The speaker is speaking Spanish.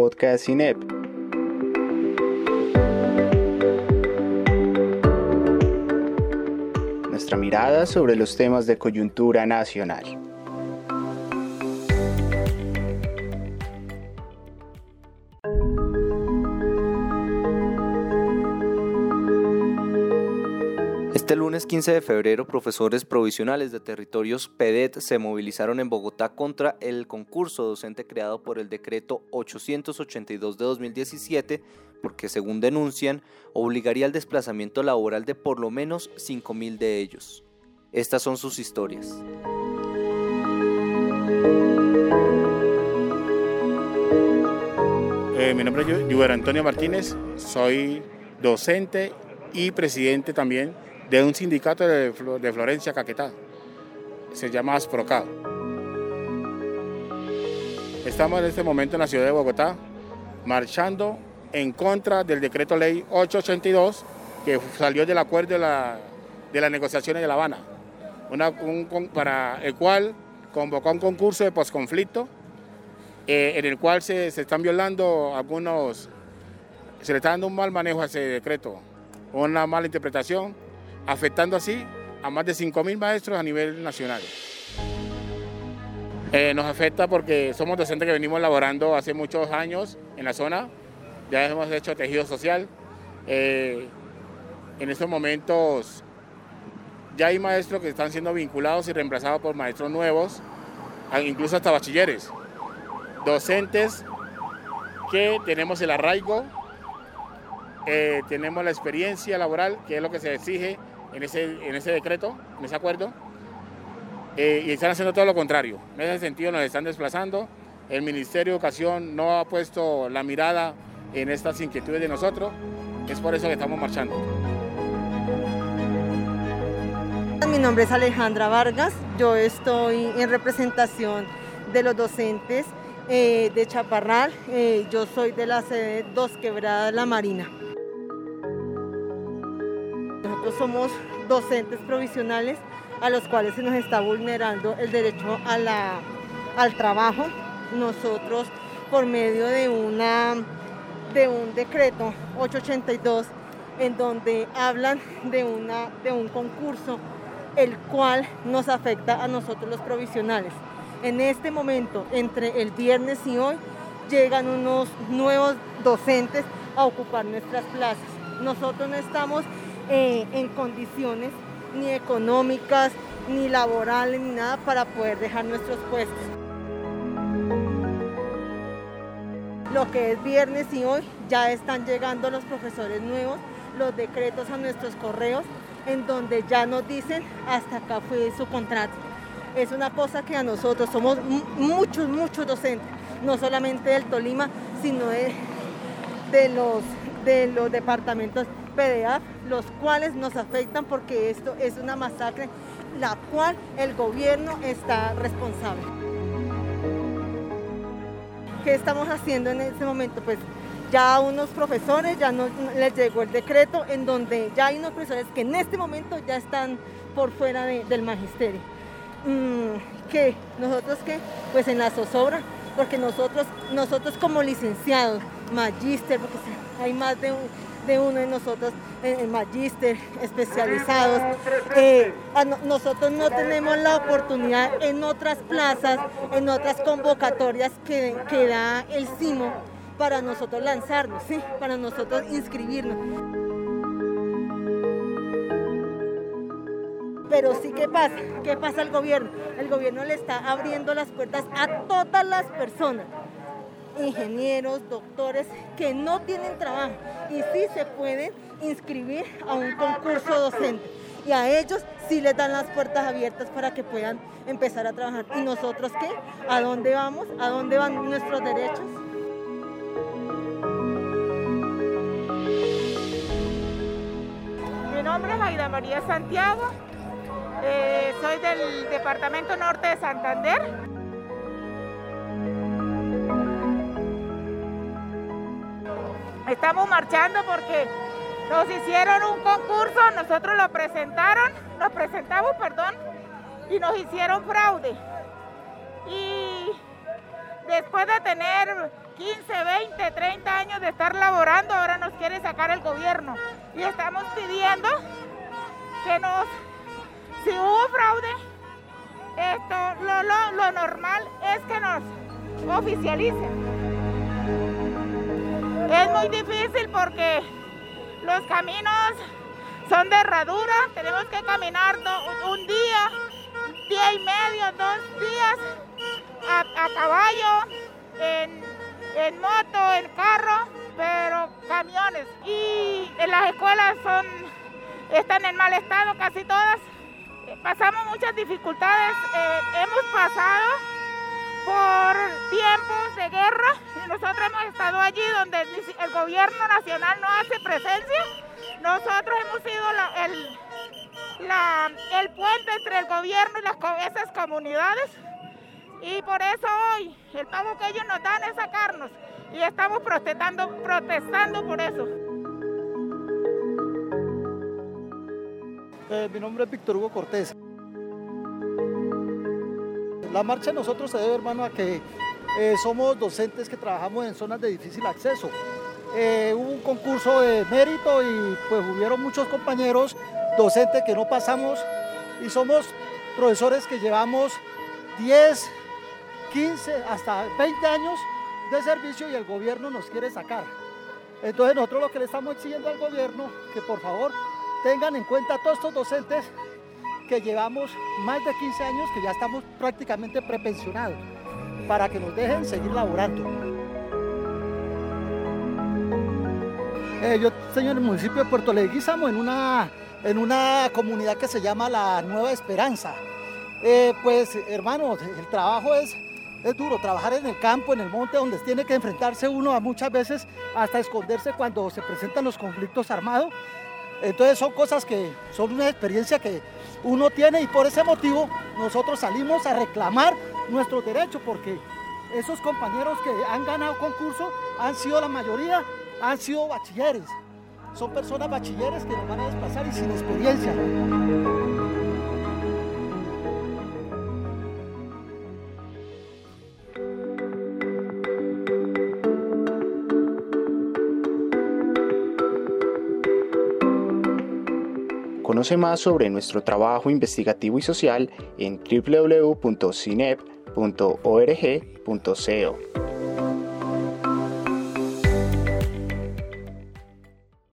podcast CINEP. Nuestra mirada sobre los temas de coyuntura nacional. Este lunes 15 de febrero, profesores provisionales de territorios PEDET se movilizaron en Bogotá contra el concurso docente creado por el decreto 882 de 2017, porque según denuncian, obligaría al desplazamiento laboral de por lo menos 5.000 de ellos. Estas son sus historias. Eh, mi nombre es Yuber Antonio Martínez, soy docente y presidente también de un sindicato de, Florencia, Caquetá. Se llama Asproca. Estamos en este momento en la ciudad de Bogotá marchando en contra del decreto ley 882 que salió del acuerdo de, la, de las negociaciones de La Habana, para el cual convocó un concurso de posconflicto eh, en el cual se, se, están violando algunos, se le está dando un mal manejo a ese decreto, una mala interpretación afectando así a más de 5.000 maestros a nivel nacional. Eh, nos afecta porque somos docentes que venimos laborando hace muchos años en la zona, ya hemos hecho tejido social. Eh, en estos momentos ya hay maestros que están siendo vinculados y reemplazados por maestros nuevos, incluso hasta bachilleres. Docentes que tenemos el arraigo, eh, tenemos la experiencia laboral, que es lo que se exige en ese, en ese decreto, en ese acuerdo, eh, y están haciendo todo lo contrario. En ese sentido nos están desplazando. El Ministerio de Educación no ha puesto la mirada en estas inquietudes de nosotros. Es por eso que estamos marchando. Mi nombre es Alejandra Vargas. Yo estoy en representación de los docentes eh, de Chaparral. Eh, yo soy de la sede Dos Quebradas La Marina. Nosotros somos docentes provisionales a los cuales se nos está vulnerando el derecho a al trabajo. Nosotros, por medio de, una, de un decreto 882, en donde hablan de, una, de un concurso, el cual nos afecta a nosotros los provisionales. En este momento, entre el viernes y hoy, llegan unos nuevos docentes a ocupar nuestras plazas. Nosotros no estamos eh, en condiciones ni económicas, ni laborales, ni nada para poder dejar nuestros puestos. Lo que es viernes y hoy ya están llegando los profesores nuevos, los decretos a nuestros correos, en donde ya nos dicen hasta acá fue su contrato. Es una cosa que a nosotros somos muchos, muchos docentes, no solamente del Tolima, sino de, los, de los departamentos PDA, los cuales nos afectan porque esto es una masacre la cual el gobierno está responsable. ¿Qué estamos haciendo en este momento? Pues ya a unos profesores ya no les llegó el decreto en donde ya hay unos profesores que en este momento ya están por fuera del magisterio. Mm, ¿Qué? ¿Nosotros qué? Pues en la zozobra, porque nosotros, nosotros como licenciados, magíster, porque hay más de de uno de nosotros en magíster, especializados. Eh, nosotros no tenemos la oportunidad en otras plazas, en otras convocatorias que, da el CIMO para nosotros lanzarnos, para nosotros inscribirnos. Pero sí, ¿qué pasa? ¿Qué pasa al gobierno? El gobierno le está abriendo las puertas a todas las personas ingenieros, doctores que no tienen trabajo y sí se pueden inscribir a un concurso docente. Y a ellos sí les dan las puertas abiertas para que puedan empezar a trabajar. ¿Y nosotros qué? ¿A dónde vamos? ¿A dónde van nuestros derechos? Mi nombre es Aida María Santiago, eh, soy del Departamento Norte de Santander. Estamos marchando porque nos hicieron un concurso, nosotros lo presentaron, nos presentamos, perdón, y nos hicieron fraude. Y después de tener 15, 20, 30 años de estar laborando, ahora nos quiere sacar el gobierno. Y estamos pidiendo que nos, si hubo fraude, esto, lo, lo, lo normal es que nos oficialicen. Es muy difícil porque los caminos son de herradura, tenemos que caminar un día, día y medio, dos días a, caballo, en, en, moto, en carro, pero camiones. Y las escuelas están en mal estado casi todas. Pasamos muchas dificultades, eh, hemos pasado por tiempos de guerra nosotros hemos estado allí donde el gobierno nacional no hace presencia. Nosotros hemos sido el, puente entre el gobierno y esas comunidades y por eso hoy el pago que ellos nos dan es sacarnos y estamos protestando, protestando por eso. Eh, mi nombre es Víctor Hugo Cortés. La marcha de nosotros se debe, hermano, a que eh, somos docentes que trabajamos en zonas de difícil acceso. Eh, hubo un concurso de mérito y pues hubieron muchos compañeros docentes que no pasamos y somos profesores que llevamos 10, 15, hasta 20 años de servicio y el gobierno nos quiere sacar. Entonces nosotros lo que le estamos exigiendo al gobierno, que por favor tengan en cuenta a todos estos docentes que llevamos más de 15 años, que ya estamos prácticamente prepensionados, para que nos dejen seguir laborando. Eh, yo estoy en el municipio de Puerto Leguízamo, en una, en una comunidad que se llama La Nueva Esperanza. Eh, pues hermanos, el trabajo es, es duro, trabajar en el campo, en el monte, donde tiene que enfrentarse uno a muchas veces hasta esconderse cuando se presentan los conflictos armados. Entonces son cosas que son una experiencia que uno tiene y por ese motivo nosotros salimos a reclamar nuestros derechos porque esos compañeros que han ganado concurso han sido la mayoría, han sido bachilleres. Son personas bachilleres que nos van a desplazar y sin experiencia. Conoce más sobre nuestro trabajo investigativo y social en www.cinep.org.co.